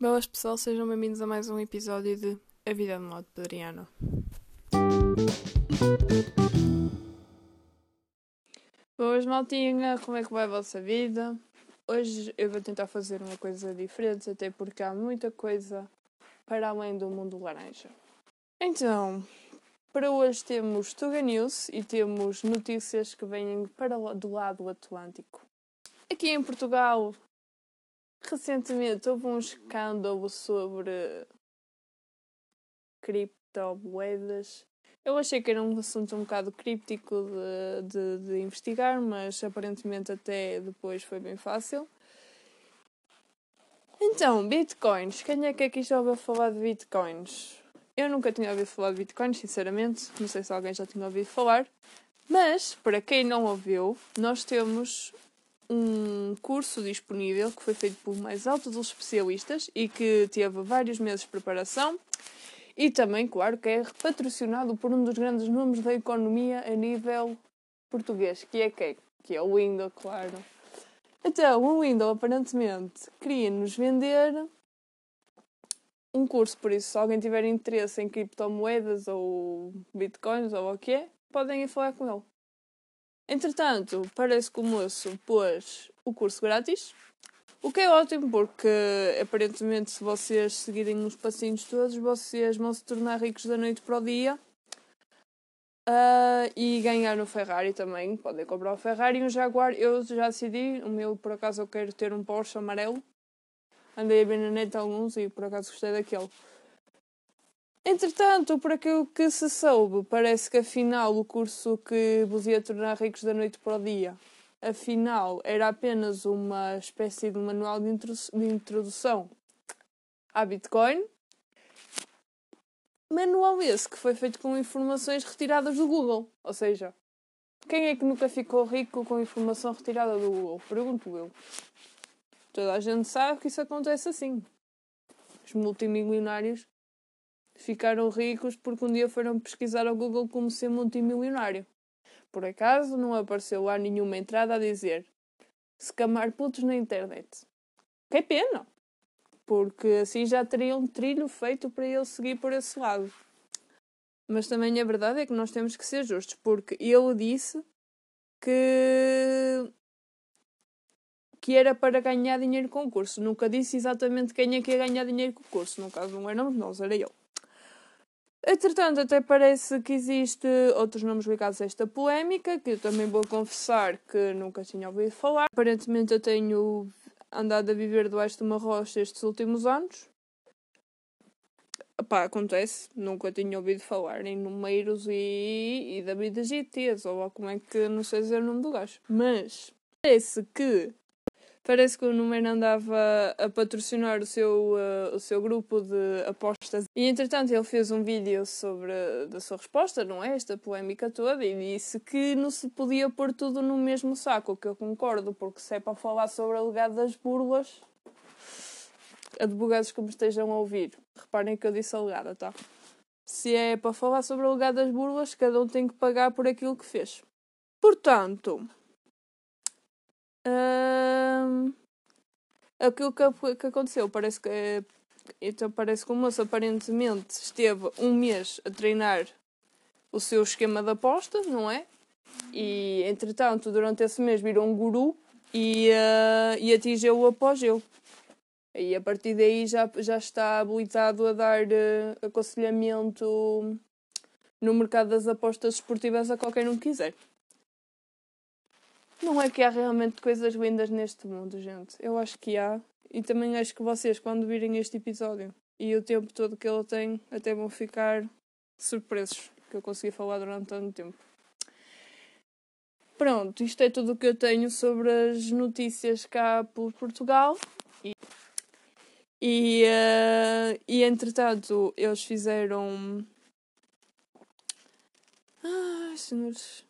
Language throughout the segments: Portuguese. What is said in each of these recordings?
Boas pessoal, sejam bem-vindos a mais um episódio de A Vida de Modo Pedriano. Boas maltinha, como é que vai a vossa vida? Hoje eu vou tentar fazer uma coisa diferente, até porque há muita coisa para além do mundo laranja. Então, para hoje temos Tuga News e temos notícias que vêm para do lado Atlântico. Aqui em Portugal Recentemente houve um escândalo sobre criptomoedas. Eu achei que era um assunto um bocado críptico de, de, de, investigar, mas aparentemente até depois foi bem fácil. Então, bitcoins. Quem é que aqui já ouviu falar de bitcoins? Eu nunca tinha ouvido falar de bitcoins, sinceramente. Não sei se alguém já tinha ouvido falar. Mas, para quem não ouviu, nós temos um curso disponível que foi feito por mais altos especialistas e que teve vários meses de preparação e também, claro, que é patrocinado por um dos grandes nomes da economia a nível português, que é quem? Que é o Windows, claro. Então, o Windows aparentemente queria nos vender um curso, por isso, se alguém tiver interesse em criptomoedas ou bitcoins ou o que é, podem ir falar com ele. Entretanto, parece que o moço pôs o curso grátis, o que é ótimo porque aparentemente se vocês seguirem os passinhos todos, vocês vão se tornar ricos da noite para o dia. Uh, e ganhar no Ferrari também, podem comprar o Ferrari e um Jaguar. Eu já decidi, o meu por acaso eu quero ter um Porsche amarelo. Andei a ver na net alguns e por acaso gostei daquele. Entretanto, por aquilo que se soube, parece que afinal o curso que vos ia tornar ricos da noite para o dia, afinal era apenas uma espécie de manual de, introdução à Bitcoin. Manual esse que foi feito com informações retiradas do Google. Ou seja, quem é que nunca ficou rico com informação retirada do Google? Pergunto eu. Toda a gente sabe que isso acontece assim. Os multimilionários ficaram ricos porque um dia foram pesquisar ao Google como ser multimilionário. Por acaso não apareceu lá nenhuma entrada a dizer scamar putos na internet. Que pena! Porque assim já teria um trilho feito para ele seguir por esse lado. Mas também a verdade é que nós temos que ser justos, porque ele disse que que era para ganhar dinheiro com o curso. Nunca disse exatamente quem é que ia ganhar dinheiro com o curso. No caso, não éramos nós, era ele. Entretanto, até parece que existe outros nomes ligados a esta polémica, que eu também vou confessar que nunca tinha ouvido falar. Aparentemente eu tenho andado a viver debaixo de uma rocha estes últimos anos. Pá, acontece, nunca tinha ouvido falar em Numeiros e, e David GTs, ou como é que não sei dizer o nome do gajo. Mas parece que Parece que o Número andava a patrocinar o seu, uh, o seu grupo de apostas e, entretanto, ele fez um vídeo sobre a sua resposta, não é? Esta polémica toda, e disse que não se podia pôr tudo no mesmo saco, que eu concordo, porque se é para falar sobre alegadas burlas, advogados que me estejam a ouvir, reparem que eu disse alegada, tá? Se é para falar sobre alegadas burlas, cada um tem que pagar por aquilo que fez. Portanto, um, aquilo que, que aconteceu parece que então parece que o moço aparentemente esteve um mês a treinar o seu esquema de apostas, não é? E entretanto, durante esse mês virou um guru e, uh, e atingiu o apogeu. E a partir daí já, já está habilitado a dar uh, aconselhamento no mercado das apostas esportivas a qualquer um que quiser. Não é que há realmente coisas lindas neste mundo, gente. Eu acho que há. E também acho que vocês, quando virem este episódio e o tempo todo que ele tem, até vão ficar surpresos que eu consegui falar durante tanto tempo. Pronto, isto é tudo o que eu tenho sobre as notícias cá por Portugal. E, e, uh, e entretanto, eles fizeram. Ai, senhores.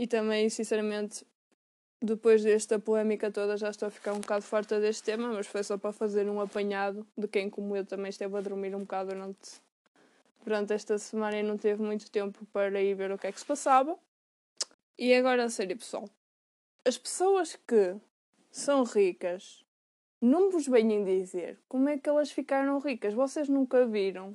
E também, sinceramente, depois desta polémica toda, já estou a ficar um bocado farta deste tema, mas foi só para fazer um apanhado de quem, como eu, também esteve a dormir um bocado durante, durante esta semana e não teve muito tempo para ir ver o que é que se passava. E agora, a sério, pessoal. As pessoas que são ricas não vos venham dizer como é que elas ficaram ricas. Vocês nunca viram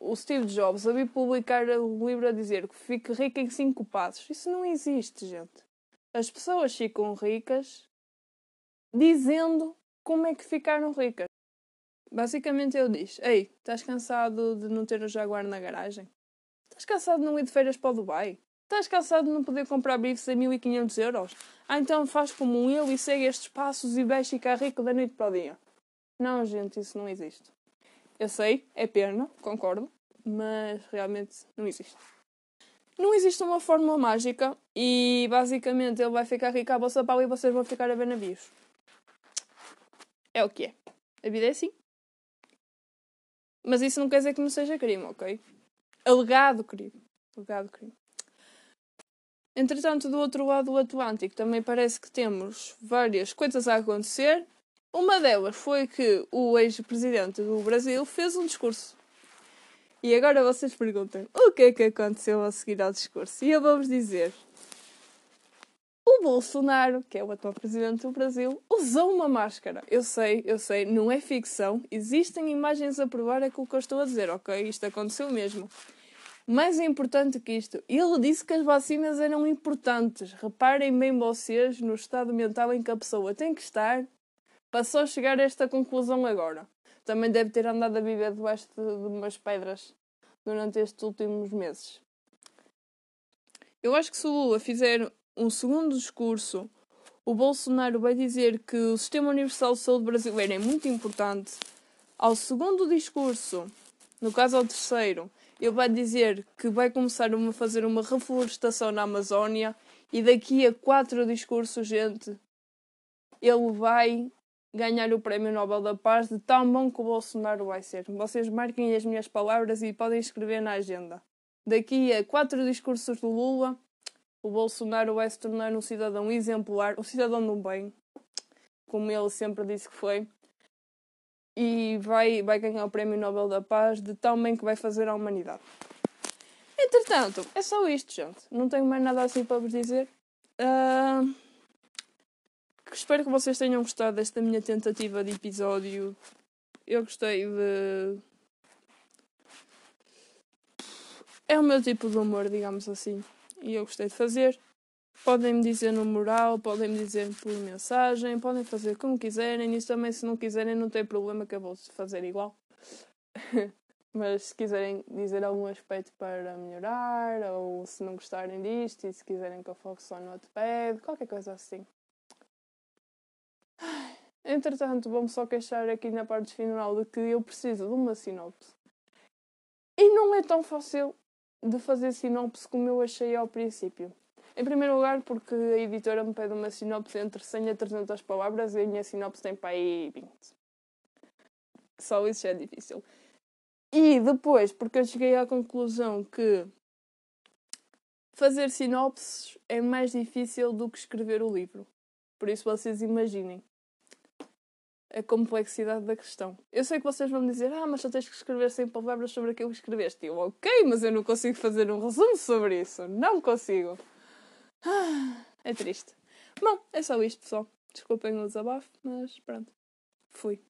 o Steve Jobs a vir publicar o livro a dizer que fique rico em cinco passos. Isso não existe, gente. As pessoas ficam ricas dizendo como é que ficaram ricas. Basicamente ele diz: Ei, estás cansado de não ter o Jaguar na garagem? Estás cansado de não ir de feiras para o Dubai? Estás cansado de não poder comprar bifes a 1500 euros? Ah, então faz como eu e segue estes passos e vais ficar rico da noite para o dia. Não, gente, isso não existe. Eu sei, é pena, concordo, mas realmente não existe. Não existe uma fórmula mágica e basicamente ele vai ficar rico à bolsa pau e vocês vão ficar a ver navios. É o que é. A vida é assim. Mas isso não quer dizer que não seja crime, ok? Alegado crime. Alegado crime. Entretanto, do outro lado do Atlântico também parece que temos várias coisas a acontecer uma delas foi que o ex-presidente do Brasil fez um discurso. E agora vocês perguntam o que é que aconteceu a seguir ao discurso? E eu vou-vos dizer: o Bolsonaro, que é o atual presidente do Brasil, usou uma máscara. Eu sei, eu sei, não é ficção. Existem imagens a provar aquilo que eu estou a dizer, ok? Isto aconteceu mesmo. Mais importante que isto, ele disse que as vacinas eram importantes. Reparem bem vocês no estado mental em que a pessoa tem que estar para só chegar a esta conclusão agora. Também deve ter andado a viver debaixo de, de umas pedras durante estes últimos meses. Eu acho que se o Lula fizer um segundo discurso, o Bolsonaro vai dizer que o Sistema Universal de Saúde brasileiro é muito importante. Ao segundo discurso, no caso ao terceiro, ele vai dizer que vai começar a fazer uma reflorestação na Amazónia e daqui a quatro discursos, gente, ele vai ganhar o Prémio Nobel da Paz de tão bom que o Bolsonaro vai ser. Vocês marquem as minhas palavras e podem escrever na agenda. Daqui a quatro discursos do Lula, o Bolsonaro vai se tornar um cidadão exemplar, um cidadão do bem, como ele sempre disse que foi, e vai, vai ganhar o Prémio Nobel da Paz de tão bem que vai fazer à humanidade. Entretanto, é só isto, gente. Não tenho mais nada assim para vos dizer. Uh... Espero que vocês tenham gostado desta minha tentativa de episódio. Eu gostei de. É o meu tipo de humor, digamos assim. E eu gostei de fazer. Podem me dizer no moral, podem me dizer por mensagem, podem fazer como quiserem. Isso também, se não quiserem, não tem problema que eu vou fazer igual. Mas se quiserem dizer algum aspecto para melhorar, ou se não gostarem disto, e se quiserem que eu foque só no notepad, qualquer coisa assim. Entretanto, vou-me só queixar aqui na parte final de que eu preciso de uma sinopse. E não é tão fácil de fazer sinopse como eu achei ao princípio. Em primeiro lugar, porque a editora me pede uma sinopse entre 100 a 300 palavras e a minha sinopse tem para aí 20. Só isso já é difícil. E depois, porque eu cheguei à conclusão que fazer sinopses é mais difícil do que escrever o livro. Por isso vocês imaginem a complexidade da questão. Eu sei que vocês vão me dizer, ah, mas só tens que escrever 100 palavras sobre aquilo que escreveste. Eu, ok, mas eu não consigo fazer um resumo sobre isso. Não consigo. Ah, é triste. Bom, é só isto, pessoal. Desculpem o desabafo, mas pronto. Fui.